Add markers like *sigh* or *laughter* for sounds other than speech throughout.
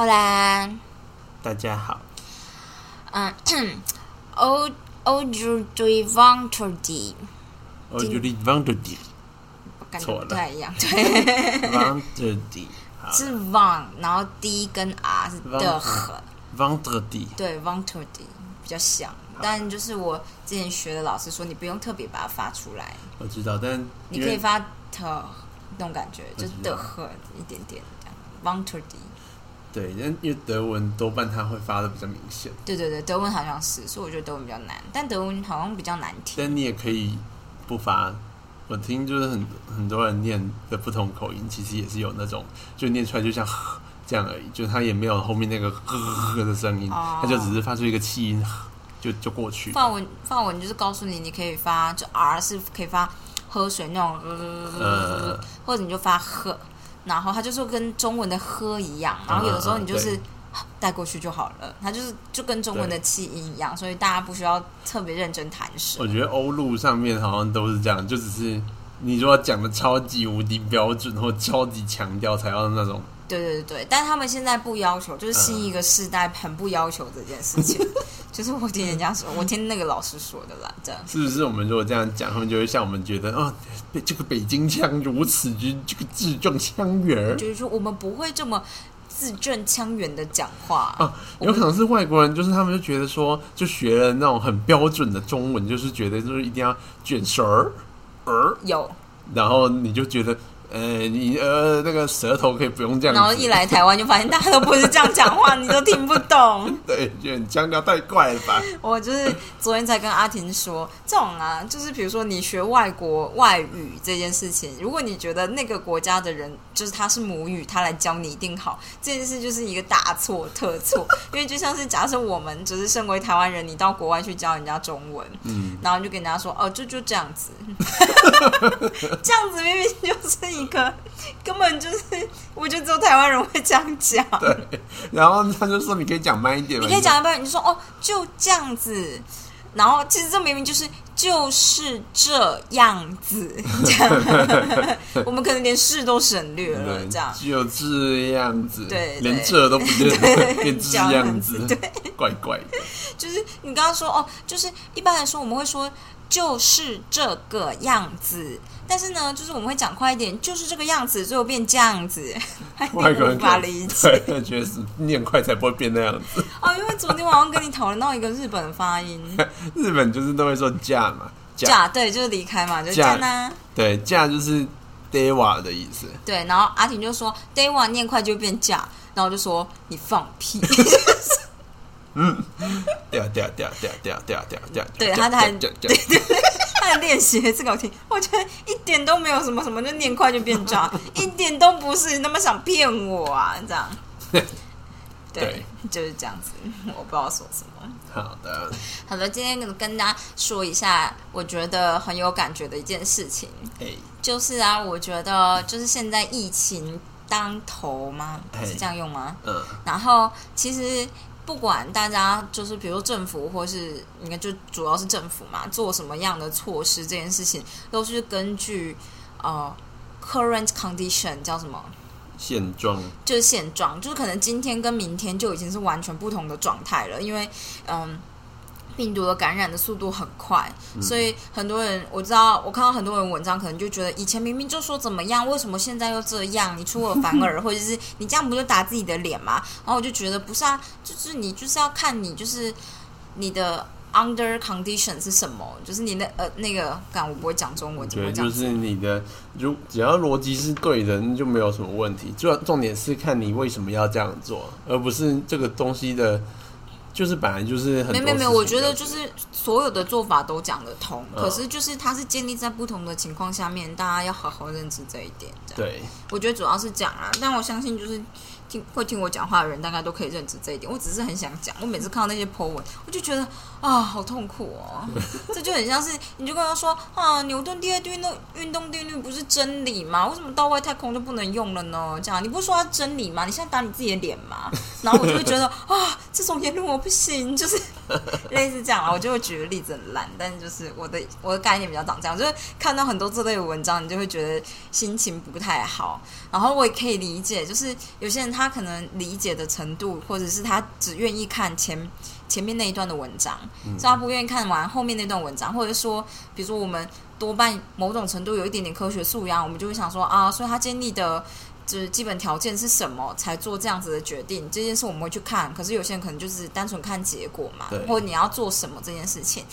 Hola，大家好，嗯，O O J J Van t o D，我觉得 Vanderdy 感觉错了。不太一样，对好。是 Van，然后 D 跟 R 是的和，Vanderdy 对 D 比较像，但就是我之前学的老师说，你不用特别把它发出来，我知道，但你可以发特那种感觉，就是的和一点点这样。O D。对，因为因为德文多半它会发的比较明显，对对对，德文好像是，所以我觉得德文比较难，但德文好像比较难听。但你也可以不发。我听就是很很多人念的不同口音，其实也是有那种就念出来就像呵 *laughs* 这样而已，就是它也没有后面那个呵呵呵的声音，哦它就只是发出一个气音，*laughs* 就就过去。法文法文就是告诉你，你可以发就 R 是可以发喝水那种，呃呃，或者你就发喝，然后它就是跟中文的喝一样，然后有的时候你就是嗯带过去就好了，它就是就跟中文的气音一样，所以大家不需要特别认真弹舌我。觉得欧陆上面好像都是这样，就只是你如果讲的超级无敌标准或超级强调，才要那种对对对对，但他们现在不要求，就是新一个世代很不要求这件事情，*laughs* 就是我听人家说，我听那个老师说的啦，这样。是不是？我们如果这样讲，他们就会像我们觉得哦，这个北京腔如此之这个字正腔圆儿就是说我们不会这么字正腔圆的讲话。啊。有可能是外国人，就是他们就觉得说，就学了那种很标准的中文，就是觉得就是一定要卷舌儿儿，有，然后你就觉得。呃，你呃那个舌头可以不用这样，然后一来台湾就发现大家都不是这样讲话，你都听不懂。*laughs* 对，就你腔调太怪了吧？我就是昨天才跟阿婷说，这种啊，就是比如说你学外国外语这件事情，如果你觉得那个国家的人就是他是母语，他来教你一定好，这件事就是一个大错特错。因为就像是假设我们只是身为台湾人，你到国外去教人家中文，嗯，然后你就跟人家说哦，就就这样子，*laughs* 这样子明明就是一个根本就是，我觉得只有台湾人会这样讲。对。然后他就说你可以讲慢一点嘛，你可以讲一半，你就说哦，就这样子。然后其实这明明就是就是这样子，这样 *laughs* 我们可能连是都省略了，这样就这样子，对对连这都不认，变这样子，对怪怪的。就是你刚刚说哦，就是一般来说我们会说就是这个样子，但是呢，就是我们会讲快一点，就是这个样子，最后变这样子，*laughs* 外国人无法理解对，觉得是念快才不会变那样子。*laughs* 哦。因为昨天晚上跟你讨论到一个日本的发音，*laughs* 日本就是都会说嫁嘛，嫁嫁对，就是离开嘛，就是嫁嫁呢。对嫁就是 dewa 的意思。对，然后阿婷就说 “day one” 念快就会变嫁，然后我就说你放屁，*laughs* 掉掉掉掉掉掉掉掉，对他还掉掉他的练习这个我听，我觉得一点都没有什么什么就念快就变炸，*laughs* 一点都不是，你他妈想骗我啊？这样，*laughs* 对，就是这样子，我不知道说什么。好的，好的，今天跟跟大家说一下，我觉得很有感觉的一件事情，哎，就是啊，我觉得就是现在疫情当头吗？嘿是这样用吗？嗯，然后其实不管大家就是比如说政府或是应该就主要是政府嘛，做什么样的措施，这件事情都是根据呃 current condition 叫什么？现状就是现状，就是可能今天跟明天就已经是完全不同的状态了，因为嗯。病毒的感染的速度很快，所以很多人我知道，我看到很多人文章可能就觉得，以前明明就说怎么样，为什么现在又这样？你出尔反尔，*laughs* 或者是你这样不就打自己的脸吗？然后我就觉得不是啊，就是你就是要看你就是你的 under condition 是什么，就是你的呃那个，干我不会讲中文，怎么讲就？是你的，如只要逻辑是对的，那就没有什么问题。主要重点是看你为什么要这样做，而不是这个东西的，就是本来就是很没有没有没有，我觉得就是所有的做法都讲得通，嗯。可是就是它是建立在不同的情况下面，大家要好好认知这一点。对，我觉得主要是讲啊，但我相信就是听会听我讲话的人，大概都可以认知这一点。我只是很想讲，我每次看到那些 po 文，我就觉得啊，好痛苦哦。*laughs* 这就很像是你就跟他说啊，牛顿第二运动运动定律不是真理吗？为什么到外太空就不能用了呢？这样你不是说它真理吗？你现在打你自己的脸吗？然后我就会觉得 *laughs* 啊，这种言论我不不行，就是 *laughs* 类似这样啊。我就会举个例子很烂，但是就是我的我的概念比较长这样，就是看到很多这类的文章，你就会觉得心情不太好。然后我也可以理解，就是有些人他可能理解的程度，或者是他只愿意看前前面那一段的文章，所以他不愿意看完后面那段文章，或者说，比如说我们多半某种程度有一点点科学素养，我们就会想说啊，所以他建立的。就是基本条件是什么才做这样子的决定？这件事我们会去看，可是有些人可能就是单纯看结果嘛，或者你要做什么这件事情，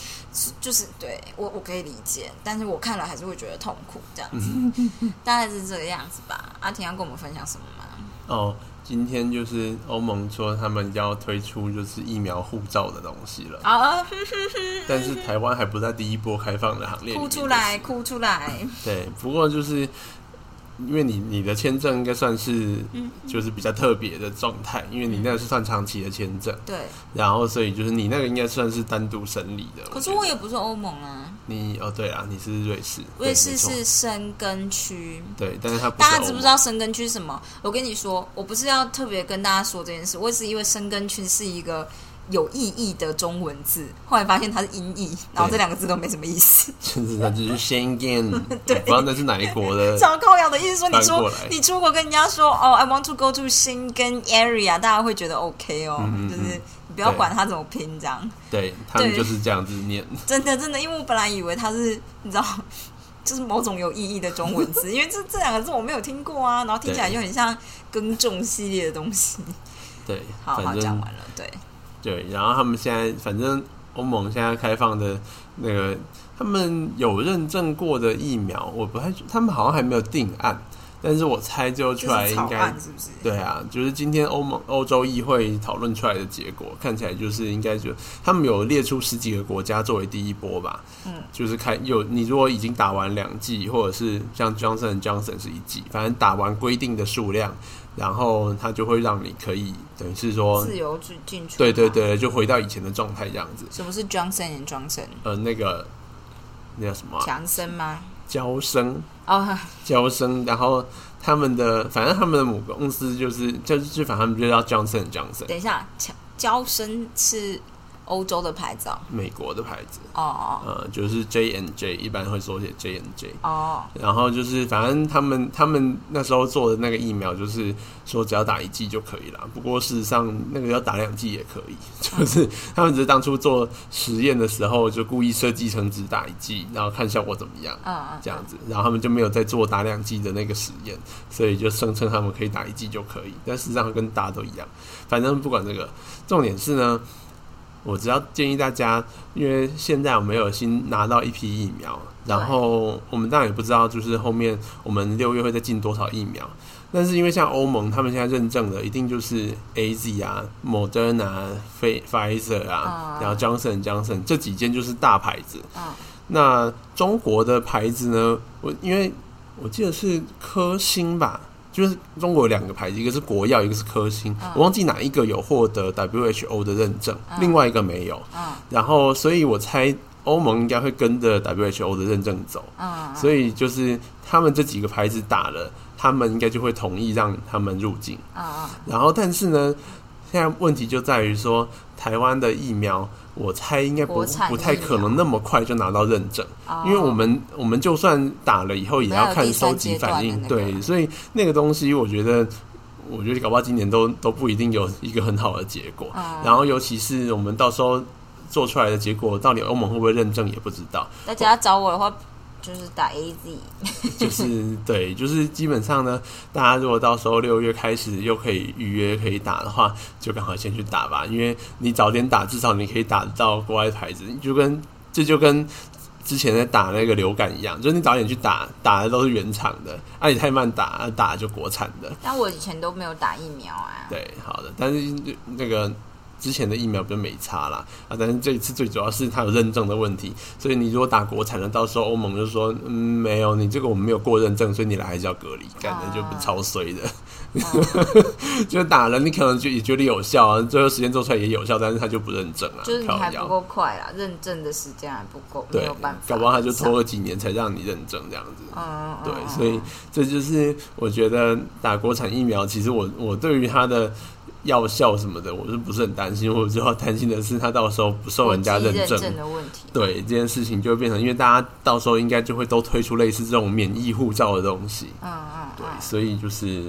就是对我我可以理解，但是我看了还是会觉得痛苦，这样子，*laughs* 大概是这个样子吧。阿婷要跟我们分享什么吗？哦，今天就是欧盟说他们要推出就是疫苗护照的东西了啊，*laughs* 但是台湾还不在第一波开放的行列，哭出来，哭出来。对，不过就是。因为你你的签证应该算是，就是比较特别的状态，因为你那个是算长期的签证，对，然后所以就是你那个应该算是单独审理的。可是我也不是欧盟啊，你哦对啊，你是瑞士，瑞士是生根区，对，但是它大家知不知道生根区什么？我跟你说，我不是要特别跟大家说这件事，我是因为生根区是一个。有意义的中文字，后来发现它是音译，然后这两个字都没什么意思。甚至它只是 Schengen，*laughs* 对，不知道那是哪一国的。*laughs* 超高雅的意思说，你出你出国跟人家说哦，I want to go to Schengen area，大家会觉得 OK 哦，就是你不要管它怎么拼这样。对他们就是这样子念。*laughs* 真的真的，因为我本来以为它是你知道，就是某种有意义的中文字，因为这这两个字我没有听过啊，然后听起来就很像耕种系列的东西。对，好好讲完了，对。对，然后他们现在反正欧盟现在开放的那个，他们有认证过的疫苗，我不太，他们好像还没有定案，但是我猜就出来应该是不是？对啊，就是今天欧盟欧洲议会讨论出来的结果，看起来就是应该就他们有列出十几个国家作为第一波吧，嗯，就是开有你如果已经打完两剂，或者是像 Johnson Johnson 是一剂，反正打完规定的数量。然后他就会让你可以等于是说自由进进出，对对对，就回到以前的状态这样子。什么是 Johnson Johnson？呃，那个那叫什么？强生吗？娇生哦，娇生。然后他们的反正他们的母公司就是就是反正他们就叫 Johnson Johnson。等一下，娇生是。欧洲的牌子，美国的牌子哦，呃，就是 J N J，一般会缩写 J N J 哦。然后就是，反正他们他们那时候做的那个疫苗，就是说只要打一剂就可以了。不过事实上，那个要打两剂也可以。*laughs* 就是他们只是当初做实验的时候，就故意设计成只打一剂，然后看效果怎么样，嗯嗯，这样子。然后他们就没有再做打两剂的那个实验，所以就声称他们可以打一剂就可以。但事实上跟大家都一样。反正不管这个，重点是呢。我只要建议大家，因为现在我们有新拿到一批疫苗，然后我们当然也不知道，就是后面我们六月会再进多少疫苗。但是因为像欧盟他们现在认证的，一定就是 A Z 啊、Moderna、Pfizer 啊，然后 Johnson Johnson 这几间就是大牌子。那中国的牌子呢？我因为我记得是科兴吧。就是中国有两个牌子，一个是国药，一个是科兴，我忘记哪一个有获得 WHO 的认证，另外一个没有。然后，所以我猜欧盟应该会跟着 WHO 的认证走。所以就是他们这几个牌子打了，他们应该就会同意让他们入境。然后，但是呢，现在问题就在于说，台湾的疫苗。我猜应该不不太可能那么快就拿到认证，因为我们我们就算打了以后也要看收集反应，对，所以那个东西我觉得，我觉得搞不好今年都都不一定有一个很好的结果。然后尤其是我们到时候做出来的结果，到底欧盟会不会认证也不知道。大家找我的话。就是打 A Z，*laughs* 就是对，就是基本上呢，大家如果到时候六月开始又可以预约可以打的话，就赶快先去打吧，因为你早点打，至少你可以打到国外牌子，就跟这就跟之前在打那个流感一样，就是你早点去打，打的都是原厂的，啊，你太慢打，打就国产的。但我以前都没有打疫苗啊。对，好的，但是那个。之前的疫苗就没差啦，啊，但是这一次最主要是它有认证的问题，所以你如果打国产的，到时候欧盟就说，嗯，没有，你这个我们没有过认证，所以你来还是要隔离，感觉就不超衰的，*laughs* 就打了，你可能就也觉得有效啊，最后时间做出来也有效，但是他就不认证啊，就是你还不够快啦，认证的时间还不够，没有办法，搞不好他就拖了几年才让你认证这样子。嗯，对，所以这就是我觉得打国产疫苗，其实我我对于它的药效什么的，我是不是很担心？我主要担心的是他到时候不受人家认证的问题。对这件事情就会变成，因为大家到时候应该就会都推出类似这种免疫护照的东西。嗯嗯，对，所以就是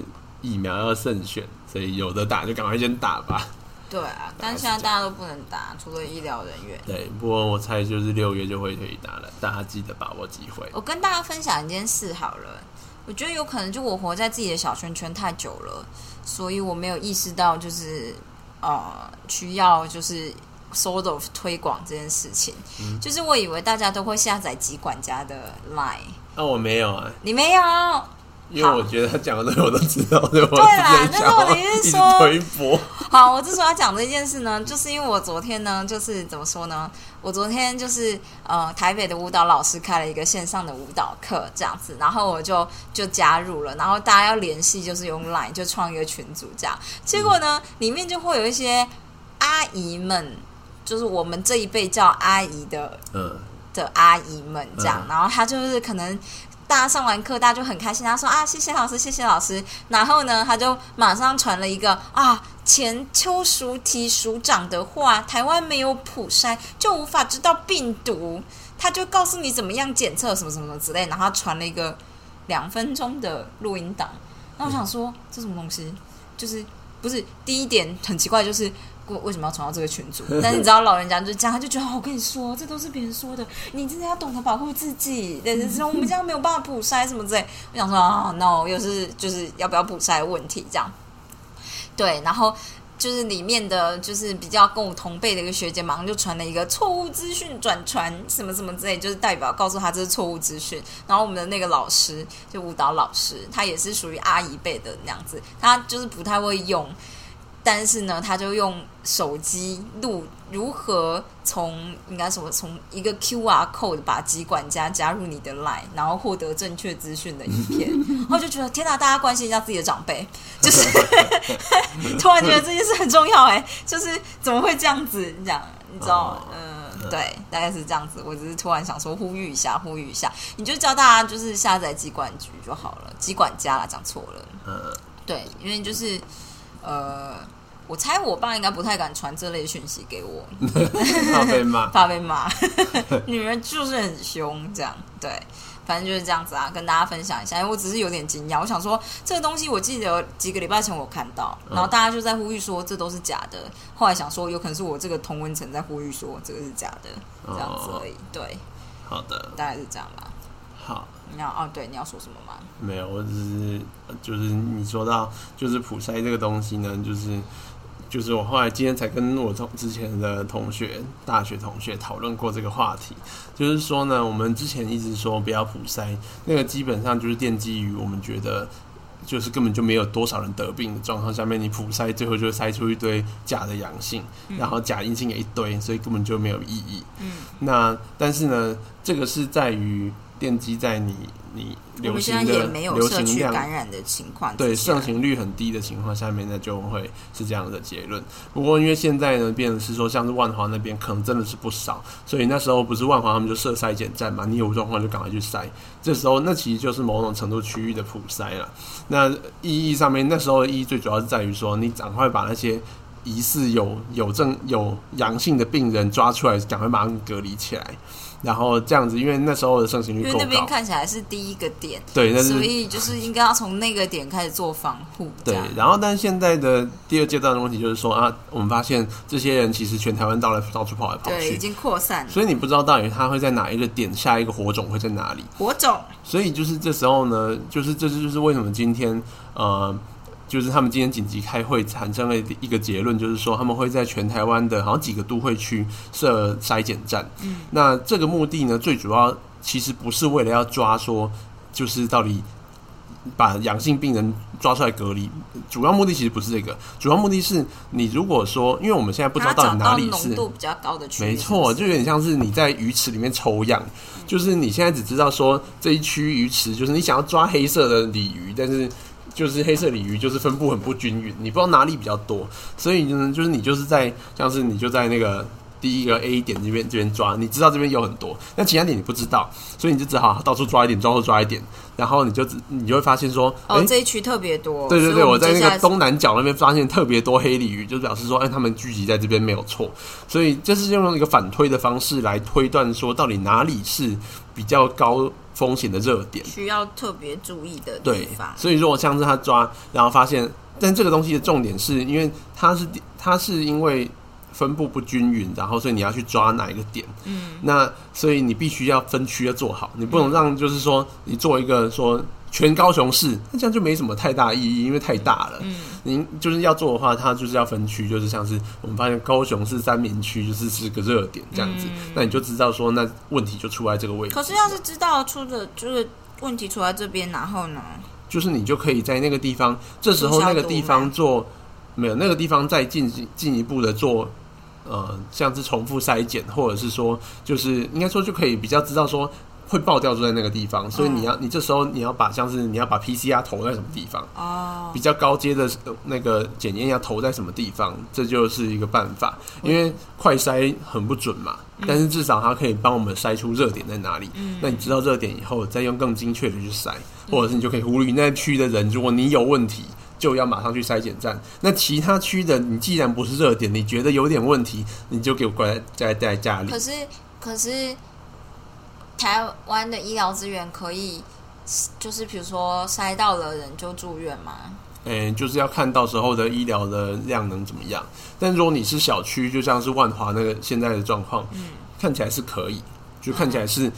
疫苗要慎选，所以有的打就赶快先打吧。对啊，*laughs* 但现在大家都不能打，除了医疗人员。对，不过我猜就是六月就会可以打了，大家记得把握机会。我跟大家分享一件事好了，我觉得有可能就我活在自己的小圈圈太久了，所以我没有意识到就是呃需要就是 sort of 推广这件事情。就是我以为大家都会下载集管家的 line，那我没有啊，你没有。因为我觉得他讲的东西我都知道，对吧？对啦，但是我的意思是说，推波。好，我之所以要讲这件事呢，就是因为我昨天呢，就是怎么说呢？我昨天就是呃，台北的舞蹈老师开了一个线上的舞蹈课，这样子，然后我就就加入了，然后大家要联系，就是用 Line 就创一个群组这样。结果呢，里面就会有一些阿姨们，就是我们这一辈叫阿姨的，嗯，的阿姨们这样，然后他就是可能。大家上完课，大家就很开心。他说：“啊，谢谢老师，谢谢老师。”然后呢，他就马上传了一个啊，前秋熟提署长的话：“台湾没有普筛，就无法知道病毒。”他就告诉你怎么样检测什么什么之类。然后他传了一个两分钟的录音档。那我想说，这什么东西？就是不是第一点很奇怪，就是。为为什么要传到这个群组？*laughs* 但是你知道老人家就这样，他就觉得我跟你说，这都是别人说的，你真的要懂得保护自己。但是 *laughs* 我们这样没有办法补筛什么之类。我想说啊，no，又是就是要不要补筛的问题这样。对，然后就是里面的就是比较跟我同辈的一个学姐，马上就传了一个错误资讯转传什么什么之类，就是代表告诉他这是错误资讯。然后我们的那个老师就舞蹈老师，他也是属于阿姨辈的那样子，他就是不太会用。但是呢，他就用手机录如何从应该什么从一个 Q R code 把机管家加入你的 Line，然后获得正确资讯的影片，然后就觉得天哪，大家关心一下自己的长辈，就是 *laughs* 突然觉得这件事很重要哎，就是怎么会这样子讲？你知道？嗯，对，大概是这样子。我只是突然想说呼吁一下，呼吁一下，你就教大家就是下载机管局就好了，机管家啦，讲错了。嗯，对，因为就是呃。我猜我爸应该不太敢传这类讯息给我，*laughs* 怕被骂，*laughs* 怕被骂。*laughs* 女人就是很凶，这样对，反正就是这样子啊，跟大家分享一下。因为我只是有点惊讶，我想说这个东西，我记得几个礼拜前我看到，然后大家就在呼吁说这都是假的。后来想说，有可能是我这个同温层在呼吁说这个是假的，这样子而已。对，好的，大概是这样吧。好，你要哦，对，你要说什么吗？没有，我只是就是你说到就是普筛这个东西呢，就是。就是我后来今天才跟我同之前的同学、大学同学讨论过这个话题，就是说呢，我们之前一直说不要普筛，那个基本上就是奠基于我们觉得就是根本就没有多少人得病的状况下面，你普筛最后就筛出一堆假的阳性，然后假阴性也一堆，所以根本就没有意义。嗯，那但是呢，这个是在于。奠基在你你流行的流行量感染的情况，对盛行率很低的情况下面，呢就会是这样的结论。不过因为现在呢，变成是说，像是万华那边可能真的是不少，所以那时候不是万华他们就设筛检站嘛，你有状况就赶快去筛。这时候那其实就是某种程度区域的普筛了。那意义上面，那时候的意义最主要是在于说，你赶快把那些疑似有有症有阳性的病人抓出来，赶快把他们隔离起来。然后这样子，因为那时候的盛行率高，因为那边看起来是第一个点，对，所以就是应该要从那个点开始做防护。对，然后但是现在的第二阶段的问题就是说啊，我们发现这些人其实全台湾到了到处跑来跑去，已经扩散，所以你不知道到底他会在哪一个点，下一个火种会在哪里？火种。所以就是这时候呢，就是这就是为什么今天呃。就是他们今天紧急开会，产生了一个结论，就是说他们会在全台湾的好像几个都会区设筛检站。嗯，那这个目的呢，最主要其实不是为了要抓说，就是到底把阳性病人抓出来隔离，主要目的其实不是这个，主要目的是你如果说，因为我们现在不知道到底哪里是浓度比较高的区，没错，就有点像是你在鱼池里面抽样，就是你现在只知道说这一区鱼池，就是你想要抓黑色的鲤鱼，但是。就是黑色鲤鱼就是分布很不均匀，你不知道哪里比较多，所以呢，就是你就是在像是你就在那个。第一个 A 点这边这边抓，你知道这边有很多，那其他点你不知道，所以你就只好到处抓一点，到处抓一点，然后你就你就会发现说，哦，这一区特别多。对对对，我在那个东南角那边发现特别多黑鲤鱼，就表示说，哎，他们聚集在这边没有错。所以就是用一个反推的方式来推断说，到底哪里是比较高风险的热点，需要特别注意的地方。所以如果像是他抓，然后发现，但这个东西的重点是因为它是它是因为。分布不均匀，然后所以你要去抓哪一个点？嗯，那所以你必须要分区要做好，你不能让就是说你做一个说全高雄市，那这样就没什么太大意义，因为太大了。嗯，您就是要做的话，它就是要分区，就是像是我们发现高雄市三明区就是是个热点这样子，那你就知道说那问题就出在这个位置。可是要是知道出的就是问题出在这边，然后呢？就是你就可以在那个地方，这时候那个地方做没有那个地方再进进一步的做。呃，像是重复筛检，或者是说，就是应该说就可以比较知道说会爆掉就在那个地方，所以你要你这时候你要把像是你要把 PCR 投在什么地方哦，比较高阶的那个检验要投在什么地方，这就是一个办法。因为快筛很不准嘛，但是至少它可以帮我们筛出热点在哪里。那你知道热点以后，再用更精确的去筛，或者是你就可以忽略那区的人，如果你有问题。就要马上去筛检站。那其他区的，你既然不是热点，你觉得有点问题，你就给我关在在家里。可是，可是台湾的医疗资源可以，就是比如说塞到了人就住院吗？嗯，就是要看到时候的医疗的量能怎么样。但如果你是小区，就像是万华那个现在的状况，嗯，看起来是可以，就看起来是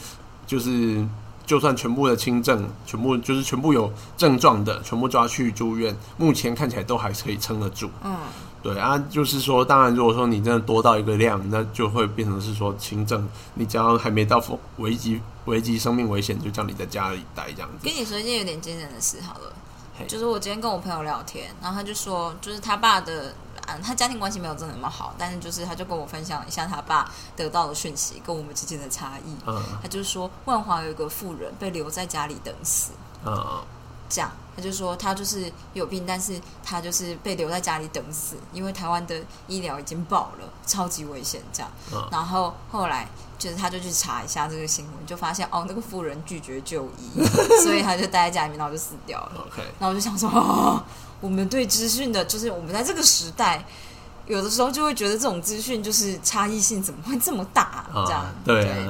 就是。就算全部的轻症，全部就是全部有症状的，全部抓去住院，目前看起来都还可以撑得住。嗯，对啊，就是说，当然，如果说你真的多到一个量，那就会变成是说轻症，你只要还没到危及危及生命危险，就叫你在家里待这样子。跟你说一件有点惊人的事好了，就是我今天跟我朋友聊天，然后他就说，就是他爸的。他家庭关系没有真的那么好，但是就是他就跟我分享一下他爸得到的讯息跟我们之间的差异。嗯，他就说万华有一个富人被留在家里等死。嗯，这样他就说他就是有病，但是他就是被留在家里等死，因为台湾的医疗已经爆了，超级危险。这样，然后后来就是他就去查一下这个新闻，就发现哦那个妇人拒绝就医，*laughs* 所以他就待在家里面，然后就死掉了。OK，然后我就想说哦。我们对资讯的，就是我们在这个时代，有的时候就会觉得这种资讯就是差异性怎么会这么大？这样对，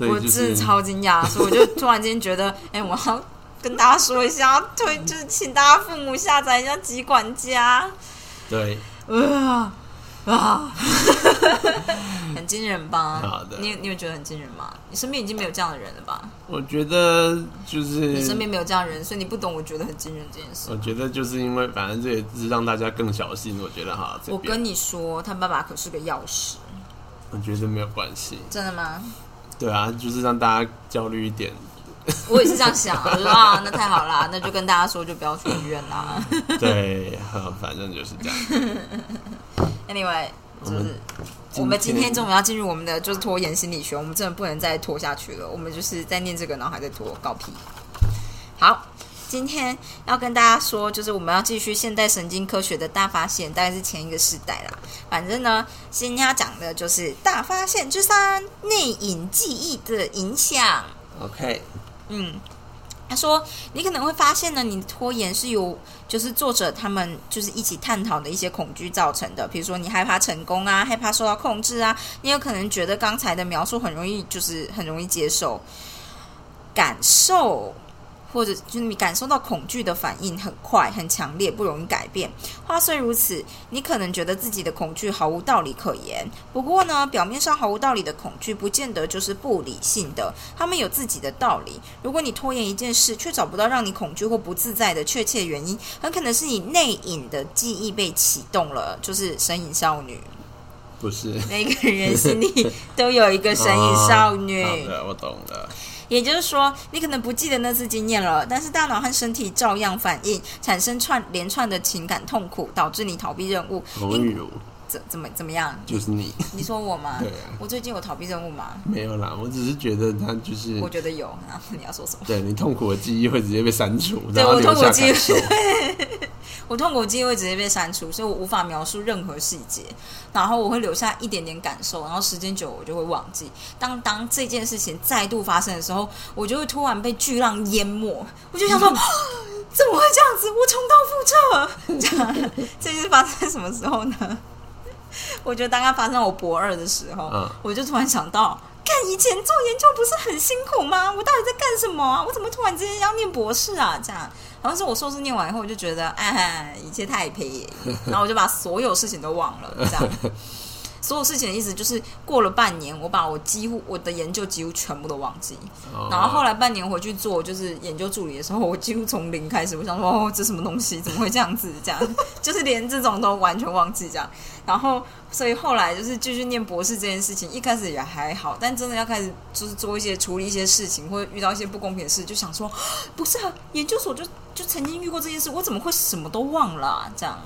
我真的超惊讶，所以我就突然间觉得，哎，我要跟大家说一下，推就是请大家父母下载一下集管家。对，啊啊。*laughs* 很惊人吧？好的，你你有觉得很惊人吗？你身边已经没有这样的人了吧？我觉得就是你身边没有这样的人，所以你不懂。我觉得很惊人这件事。我觉得就是因为反正这也是让大家更小心。我觉得哈，我跟你说，他爸爸可是个钥匙。我觉得没有关系。真的吗？对啊，就是让大家焦虑一点。*laughs* 我也是这样想，我说啊，那太好啦，那就跟大家说，就不要去医院啦。*laughs* 对，反正就是这样。*laughs* Anyway。就是我们今天终于要进入我们的就是拖延心理学，我们真的不能再拖下去了。我们就是在念这个，然后还在拖，搞屁。好，今天要跟大家说，就是我们要继续现代神经科学的大发现，大概是前一个世代啦。反正呢，今天要讲的就是大发现之三：内隐记忆的影响。OK，嗯。他说：“你可能会发现呢，你拖延是由就是作者他们就是一起探讨的一些恐惧造成的。比如说，你害怕成功啊，害怕受到控制啊，你有可能觉得刚才的描述很容易，就是很容易接受感受。”或者就是你感受到恐惧的反应很快、很强烈，不容易改变。话虽如此，你可能觉得自己的恐惧毫无道理可言。不过呢，表面上毫无道理的恐惧，不见得就是不理性的。他们有自己的道理。如果你拖延一件事，却找不到让你恐惧或不自在的确切原因，很可能是你内隐的记忆被启动了，就是神隐少女。不是，每个人心里都有一个神隐少女。*laughs* 我懂了。也就是说，你可能不记得那次经验了，但是大脑和身体照样反应，产生串连串的情感痛苦，导致你逃避任务。怎怎么怎么样？就是你，*laughs* 你说我吗？对啊，我最近有逃避任务吗？没有啦，我只是觉得他就是，我觉得有。然 *laughs* 后你要说什么？对你痛苦的记忆会直接被删除，对我痛苦记忆，*laughs* 我痛苦记忆会直接被删除，所以我无法描述任何细节，然后我会留下一点点感受，然后时间久我就会忘记。当当这件事情再度发生的时候，我就会突然被巨浪淹没，我就想说，怎么会这样子？我重蹈覆辙。这样，这是发生在什么时候呢？*laughs* 我觉得刚刚发生我博二的时候，我就突然想到。看以前做研究不是很辛苦吗？我到底在干什么啊？我怎么突然之间要念博士啊？这样，然后是我硕士念完以后，我就觉得，哎，一切太平，*laughs* 然后我就把所有事情都忘了，这样。*laughs* 所有事情的意思就是，过了半年，我把我几乎我的研究几乎全部都忘记。然后后来半年回去做就是研究助理的时候，我几乎从零开始。我想说，哦，这什么东西？怎么会这样子？这样就是连这种都完全忘记这样。然后，所以后来就是继续念博士这件事情，一开始也还好，但真的要开始就是做一些处理一些事情，或者遇到一些不公平的事，就想说，*gasps* 不是啊，研究所就就曾经遇过这件事，我怎么会什么都忘了？这样，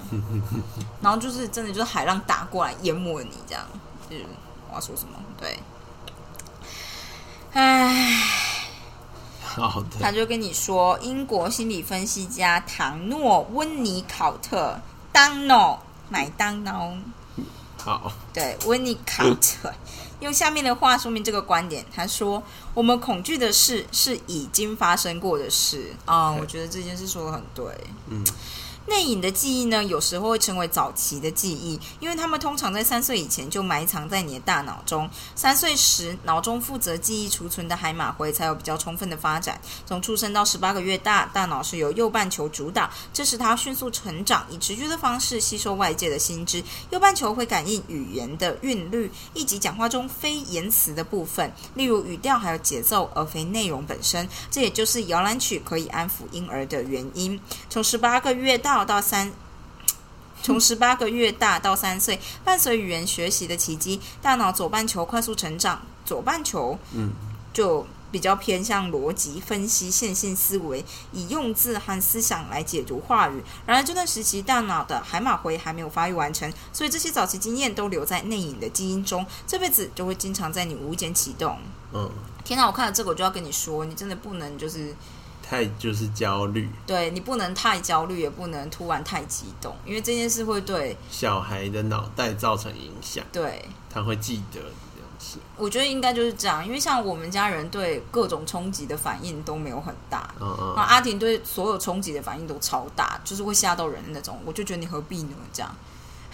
*laughs* 然后就是真的就是海浪打过来淹没你，这样，就是我要说什么？对，唉，好的，他就跟你说，英国心理分析家唐诺温尼考特当诺。麦当劳，好，对，温尼卡特用下面的话说明这个观点。他说：“我们恐惧的事是已经发生过的事啊。”我觉得这件事说的很对，嗯。内隐的记忆呢，有时候会成为早期的记忆，因为他们通常在三岁以前就埋藏在你的大脑中。三岁时，脑中负责记忆储存的海马回才有比较充分的发展。从出生到十八个月大，大脑是由右半球主导，这使它迅速成长，以直觉的方式吸收外界的新知。右半球会感应语言的韵律，以及讲话中非言辞的部分，例如语调还有节奏，而非内容本身。这也就是摇篮曲可以安抚婴儿的原因。从十八个月大。到三，从十八个月大到三岁，伴随语言学习的奇迹，大脑左半球快速成长，左半球嗯就比较偏向逻辑分析、线性思维，以用字和思想来解读话语。然而这段时期，大脑的海马回还没有发育完成，所以这些早期经验都留在内隐的基因中，这辈子就会经常在你无意间启动。嗯，天哪！我看了这个，我就要跟你说，你真的不能就是。太就是焦虑，对你不能太焦虑，也不能突然太激动，因为这件事会对小孩的脑袋造成影响。对，他会记得这样子。我觉得应该就是这样，因为像我们家人对各种冲击的反应都没有很大，嗯嗯，那阿婷对所有冲击的反应都超大，就是会吓到人的那种。我就觉得你何必呢？这样，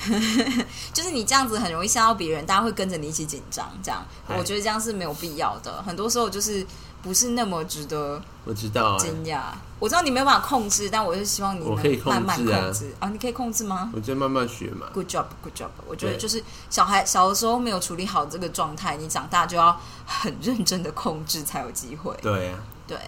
*laughs* 就是你这样子很容易吓到别人，大家会跟着你一起紧张。这样，我觉得这样是没有必要的。很多时候就是。不是那么值得，我知道惊讶。我知道你没有办法控制，但我是希望你能慢慢控制啊！你可以控制吗？我在慢慢学嘛。Good job, good job。我觉得就是小孩小的时候没有处理好这个状态，你长大就要很认真的控制才有机会。对，对。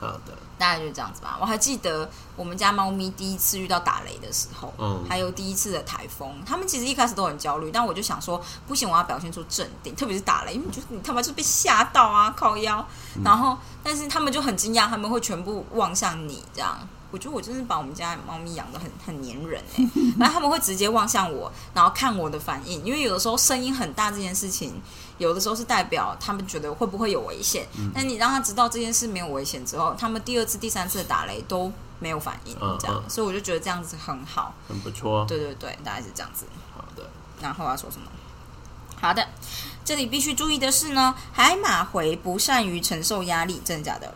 好的，大概就是这样子吧。我还记得我们家猫咪第一次遇到打雷的时候，嗯，还有第一次的台风，他们其实一开始都很焦虑，但我就想说，不行，我要表现出镇定，特别是打雷，因为就是你他妈就被吓到啊，靠腰。然后，但是他们就很惊讶，他们会全部望向你这样。我觉得我真是把我们家猫咪养的很很粘人哎，*laughs* 然后他们会直接望向我，然后看我的反应，因为有的时候声音很大这件事情，有的时候是代表他们觉得会不会有危险。那你让他知道这件事没有危险之后，他们第二次、第三次打雷都没有反应，这样，所以我就觉得这样子很好，很不错。对对对，大概是这样子。好的，然后要说什么？好的，这里必须注意的是呢，海马回不善于承受压力，真的假的？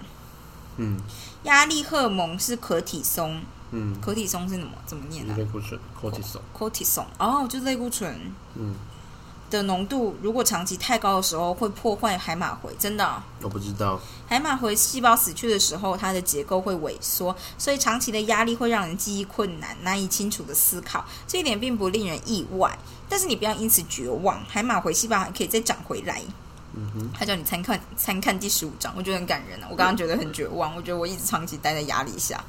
嗯。压力荷尔蒙是可体松，嗯，可体松是什么？怎么念呢？类固醇，cortisol，cortisol，哦，就是类固醇，嗯，的浓度如果长期太高的时候，会破坏海马回，真的？我不知道。海马回细胞死去的时候，它的结构会萎缩，所以长期的压力会让人记忆困难，难以清楚的思考。这一点并不令人意外，但是你不要因此绝望，海马回细胞还可以再长回来。他叫你参看参看第十五章，我觉得很感人啊！我刚刚觉得很绝望，我觉得我一直长期待在压力下，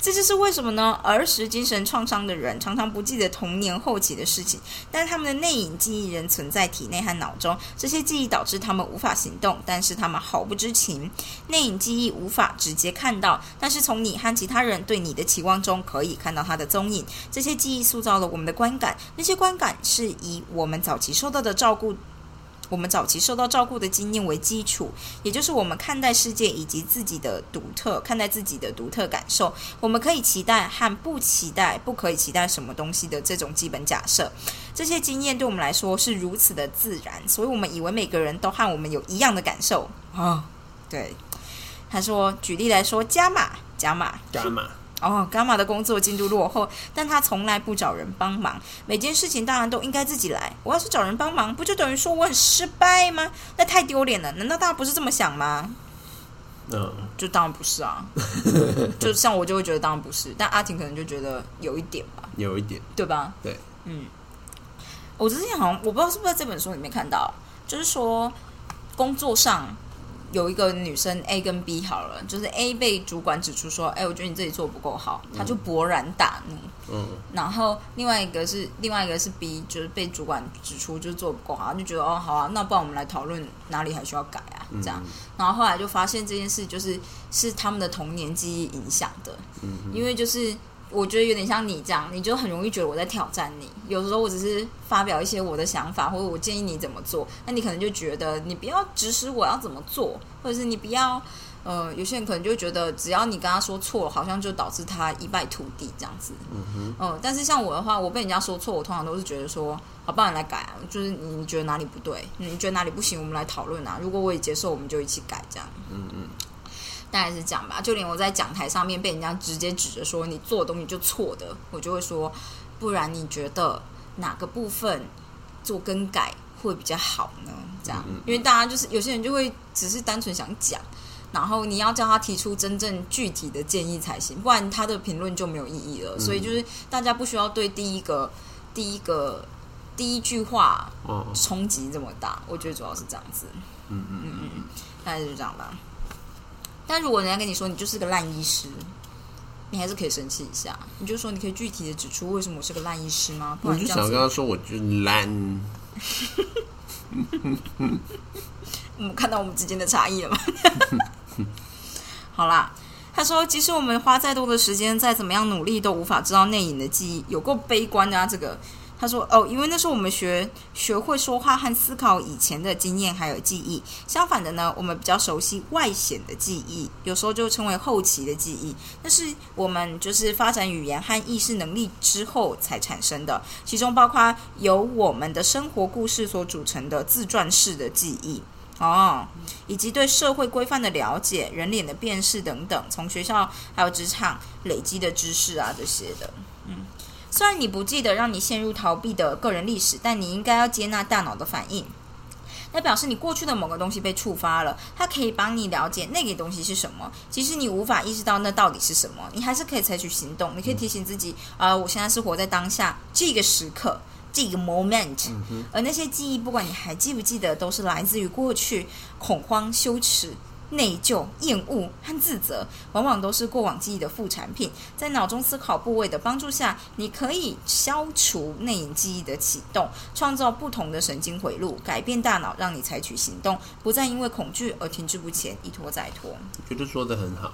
这就是为什么呢？儿时精神创伤的人常常不记得童年后期的事情，但他们的内隐记忆仍存在体内和脑中。这些记忆导致他们无法行动，但是他们毫不知情。内隐记忆无法直接看到，但是从你和其他人对你的期望中可以看到它的踪影。这些记忆塑造了我们的观感，那些观感是以我们早期受到的照顾。我们早期受到照顾的经验为基础，也就是我们看待世界以及自己的独特看待自己的独特感受，我们可以期待和不期待，不可以期待什么东西的这种基本假设。这些经验对我们来说是如此的自然，所以我们以为每个人都和我们有一样的感受啊。对，他说，举例来说，加码，加码，加码。哦，伽马的工作进度落后，但他从来不找人帮忙。每件事情当然都应该自己来。我要是找人帮忙，不就等于说我很失败吗？那太丢脸了。难道大家不是这么想吗？嗯，就当然不是啊。*laughs* 就像我就会觉得当然不是，但阿婷可能就觉得有一点吧，有一点，对吧？对，嗯。我之前好像我不知道是不是在这本书里面看到，就是说工作上。有一个女生 A 跟 B 好了，就是 A 被主管指出说：“哎，我觉得你这里做不够好。”他就勃然大怒。嗯。然后另外一个是另外一个是 B，就是被主管指出就是做不够好，就觉得哦好啊，那不然我们来讨论哪里还需要改啊？这样。然后后来就发现这件事就是是他们的童年记忆影响的。嗯。因为就是。我觉得有点像你这样，你就很容易觉得我在挑战你。有时候我只是发表一些我的想法，或者我建议你怎么做，那你可能就觉得你不要指使我要怎么做，或者是你不要呃，有些人可能就觉得只要你跟他说错，好像就导致他一败涂地这样子。嗯哼。但是像我的话，我被人家说错，我通常都是觉得说，好，帮你来改啊，就是你觉得哪里不对，你觉得哪里不行，我们来讨论啊。如果我也接受，我们就一起改这样。嗯嗯。大概是这样吧，就连我在讲台上面被人家直接指着说你做的东西就错的，我就会说，不然你觉得哪个部分做更改会比较好呢？这样，因为大家就是有些人就会只是单纯想讲，然后你要叫他提出真正具体的建议才行，不然他的评论就没有意义了。所以就是大家不需要对第一个第一个第一句话冲击这么大，我觉得主要是这样子。嗯嗯嗯嗯，大概是这样吧。但如果人家跟你说你就是个烂医师，你还是可以生气一下。你就说你可以具体的指出为什么我是个烂医师吗？我就想跟他说，我就烂。*laughs* 我们看到我们之间的差异了吗？*laughs* 好啦，他说，即使我们花再多的时间，再怎么样努力，都无法知道内隐的记忆，有够悲观的啊！这个。他说：“哦，因为那是我们学学会说话和思考以前的经验还有记忆。相反的呢，我们比较熟悉外显的记忆，有时候就称为后期的记忆。那是我们就是发展语言和意识能力之后才产生的，其中包括由我们的生活故事所组成的自传式的记忆哦，以及对社会规范的了解、人脸的辨识等等，从学校还有职场累积的知识啊这些的，”虽然你不记得让你陷入逃避的个人历史，但你应该要接纳大脑的反应，那表示你过去的某个东西被触发了，它可以帮你了解那个东西是什么。即使你无法意识到那到底是什么，你还是可以采取行动。你可以提醒自己：啊，我现在是活在当下这个时刻，这个 moment。而那些记忆，不管你还记不记得，都是来自于过去恐慌、羞耻。内疚、厌恶和自责，往往都是过往记忆的副产品。在脑中思考部位的帮助下，你可以消除内隐记忆的启动，创造不同的神经回路，改变大脑，让你采取行动，不再因为恐惧而停滞不前，一拖再拖。觉得说的很好。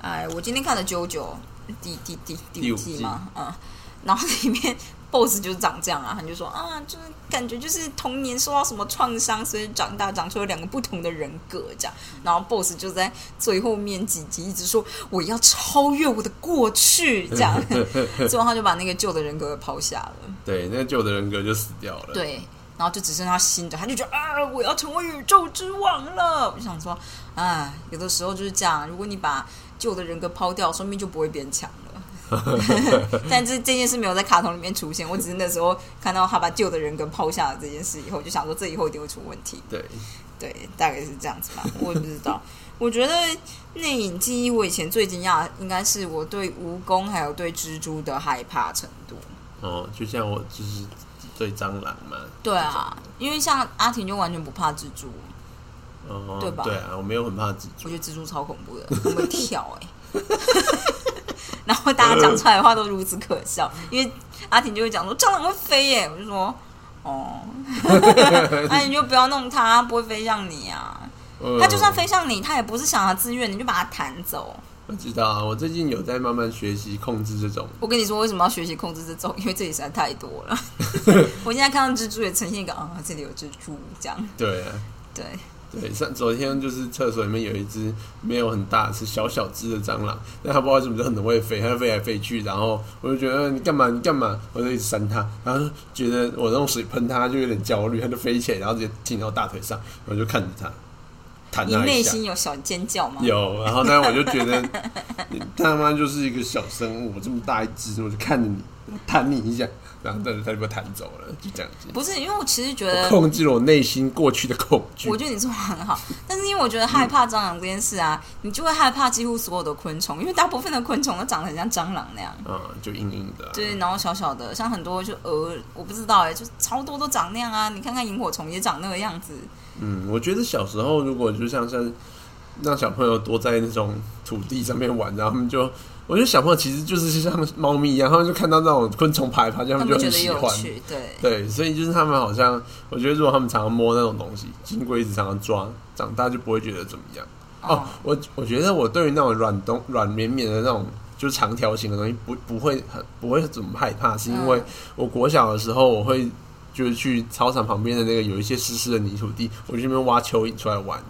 哎，我今天看了《九九》第第第第五季嘛，嗯，然后里面。Boss 就是长这样啊，他就说啊，就是感觉就是童年受到什么创伤，所以长大长出了两个不同的人格这样。然后 boss 就在最后面几集一直说我要超越我的过去这样，*laughs* 最后他就把那个旧的人格抛下了。对，那个旧的人格就死掉了。对，然后就只剩下新的，他就觉得啊，我要成为宇宙之王了。我就想说，啊，有的时候就是这样，如果你把旧的人格抛掉，说明就不会变强。*laughs* 但这这件事没有在卡通里面出现，我只是那时候看到他把旧的人格抛下了这件事以后，就想说这以后一定会出问题。对，对，大概是这样子吧，我也不知道。我觉得内隐记忆，我以前最惊讶应该是我对蜈蚣还有对蜘蛛的害怕程度。哦，就像我就是对蟑螂嘛。对啊，因为像阿婷就完全不怕蜘蛛，哦，对吧？对啊，我没有很怕蜘蛛，我觉得蜘蛛超恐怖的，会跳哎。*laughs* 然后大家讲出来的话都如此可笑，因为阿婷就会讲说蟑螂会飞耶，我就说哦，*laughs* 那你就不要弄它，不会飞向你啊。它就算飞向你，它也不是想要自愿，你就把它弹走。我知道啊，我最近有在慢慢学习控制这种。我跟你说，为什么要学习控制这种？因为这里实在太多了。*laughs* 我现在看到蜘蛛也呈现一个啊，这里有蜘蛛这样。对啊，对对。*laughs* 上昨天就是厕所里面有一只没有很大，是小小只的蟑螂，但它不知道为什么就很会飞，它就飞来飞去。然后我就觉得你干嘛？你干嘛？我就一直扇它，然后觉得我用水喷它，就有点焦虑，它就飞起来，然后直接停到大腿上，我就看着它。你内心有小尖叫吗？有，然后但我就觉得，*laughs* 你他妈就是一个小生物，这么大一只，我就看着你，弹你一下，然后但是他就被弹走了，就这样子。不是，因为我其实觉得控制了我内心过去的恐惧。我觉得你做的很好，但是因为我觉得害怕蟑螂这件事啊，你就会害怕几乎所有的昆虫，因为大部分的昆虫都长得很像蟑螂那样，嗯，就硬硬的，对，然后小小的，像很多就蛾，我不知道哎，就超多都长那样啊，你看看萤火虫也长那个样子。嗯，我觉得小时候如果就像像。让小朋友多在那种土地上面玩，然后他们就，我觉得小朋友其实就是像猫咪一样，他们就看到那种昆虫爬一爬，他们就很喜欢。对对，所以就是他们好像，我觉得如果他们常常摸那种东西，金龟子常常抓，长大就不会觉得怎么样。哦，我我觉得我对于那种软东软绵绵的那种就是长条形的东西，不不会很不会怎么害怕，是因为我国小的时候，我会就是去操场旁边的那个有一些湿湿的泥土地，我去那边挖蚯蚓出来玩。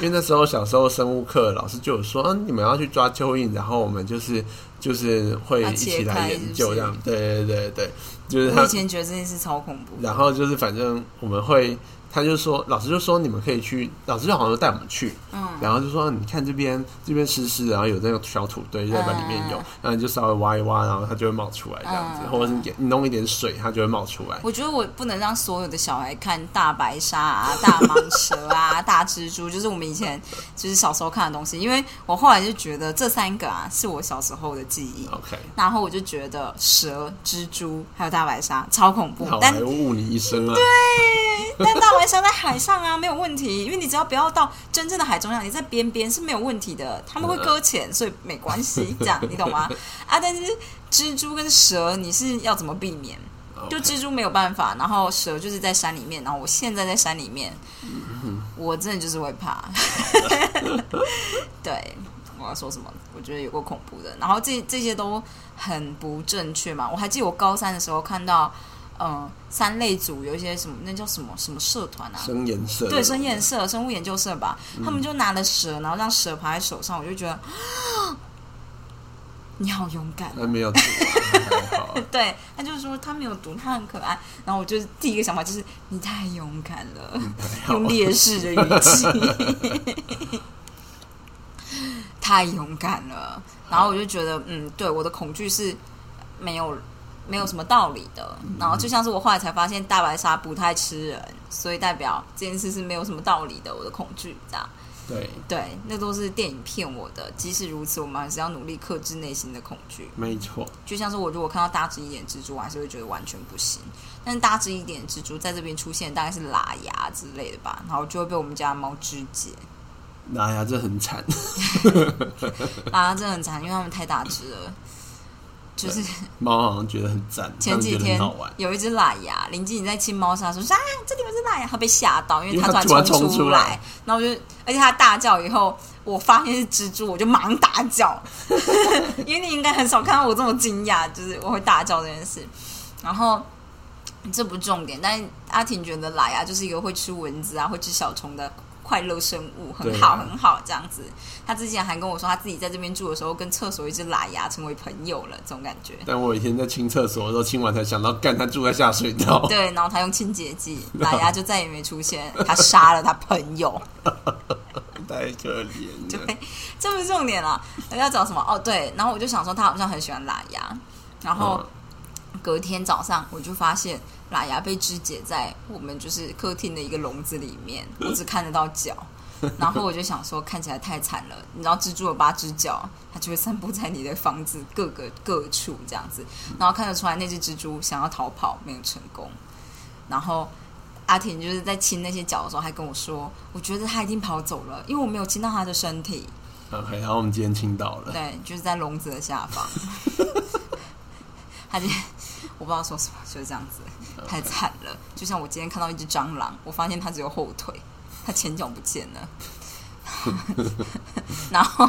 因为那时候小时候生物课老师就有说，嗯，你们要去抓蚯蚓，然后我们就是就是会一起来研究这样，对对对对，就是我以前觉得这件事超恐怖，然后就是反正我们会。他就说，老师就说你们可以去，老师就好像带我们去，嗯，然后就说你看这边这边湿湿，然后有那个小土堆在那里面有，然后你就稍微挖一挖，然后它就会冒出来这样子，或者是你弄一点水，它就会冒出来。我觉得我不能让所有的小孩看大白鲨啊、大蟒蛇啊、大蜘蛛，就是我们以前就是小时候看的东西，因为我后来就觉得这三个啊是我小时候的记忆。*laughs* OK，然后我就觉得蛇、蜘蛛还有大白鲨超恐怖，但误你一生啊。对，但大。白鲨在海上啊，没有问题，因为你只要不要到真正的海中央，你在边边是没有问题的。他们会搁浅，所以没关系，这样你懂吗？*laughs* 啊，但是蜘蛛跟蛇，你是要怎么避免？就蜘蛛没有办法，然后蛇就是在山里面，然后我现在在山里面，我真的就是会怕。*laughs* 对，我要说什么？我觉得有过恐怖的，然后这这些都很不正确嘛。我还记得我高三的时候看到。嗯，三类组有一些什么，那叫什么什么社团啊？生颜色对，生颜色生物研究社吧。他们就拿了蛇，然后让蛇爬在手上，我就觉得你好勇敢。他没有毒，*laughs* 对，他就是说他没有毒，他很可爱。然后我就第一个想法就是你太勇敢了，用烈士的语气，*laughs* 太勇敢了。然后我就觉得，嗯，对，我的恐惧是没有。没有什么道理的，然后就像是我后来才发现大白鲨不太吃人，所以代表这件事是没有什么道理的。我的恐惧这样，对对，那都是电影骗我的。即使如此，我们还是要努力克制内心的恐惧。没错，就像是我如果看到大只一点蜘蛛，我还是会觉得完全不行。但是大只一点蜘蛛在这边出现，大概是拉牙之类的吧，然后就会被我们家猫肢解。拉牙这很惨，*laughs* 拉牙这很惨，因为它们太大只了。就是 *laughs* 猫好像觉得很赞，前几天有一只懒牙，林静你在亲猫砂说啊，这里有只懒牙，它被吓到，因为它突然冲出来，然后就而且它大叫以后，我发现是蜘蛛，我就忙大叫，*laughs* 因为你应该很少看到我这么惊讶，就是我会大叫这件事。然后这不重点，但是阿婷觉得懒牙就是一个会吃蚊子啊，会吃小虫的。快乐生物很好很好，这样子。他之前还跟我说，他自己在这边住的时候，跟厕所一只喇牙成为朋友了，这种感觉。但我以前在清厕所的时候，清完才想到，干他住在下水道。对，然后他用清洁剂，*laughs* 喇牙就再也没出现。他杀了他朋友，*laughs* 太可怜。对，这不是重点了。要找什么？哦，对。然后我就想说，他好像很喜欢喇牙。然后隔天早上，我就发现。喇牙被肢解在我们就是客厅的一个笼子里面，我只看得到脚，然后我就想说看起来太惨了。你知道蜘蛛有八只脚，它就会散布在你的房子各个各处这样子，然后看得出来那只蜘蛛想要逃跑没有成功。然后阿婷就是在亲那些脚的时候，还跟我说，我觉得它已经跑走了，因为我没有亲到它的身体。OK，然后我们今天亲到了，对，就是在笼子的下方。*laughs* 他就我不知道说什么，就是这样子。太惨了，就像我今天看到一只蟑螂，我发现它只有后腿，它前脚不见了。*laughs* 然后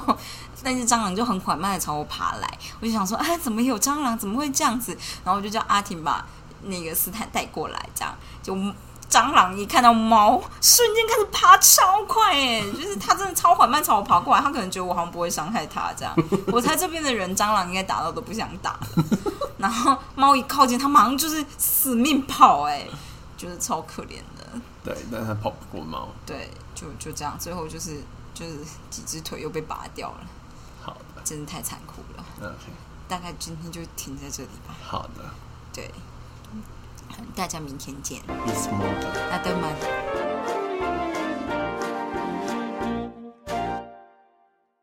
那只蟑螂就很缓慢的朝我爬来，我就想说，哎，怎么有蟑螂？怎么会这样子？然后我就叫阿婷把那个斯坦带过来，这样就。蟑螂一看到猫，瞬间开始爬超快，哎，*laughs* 就是它真的超缓慢朝我爬过来，它可能觉得我好像不会伤害它，这样。*laughs* 我猜这边的人蟑螂应该打到都不想打。*laughs* 然后猫一靠近，它马上就是死命跑，哎，就是超可怜的。对，但它跑不过猫。对，就就这样，最后就是就是几只腿又被拔掉了。好的，真的太残酷了。OK，大概今天就停在这里吧。好的，对。大家明天见。那都慢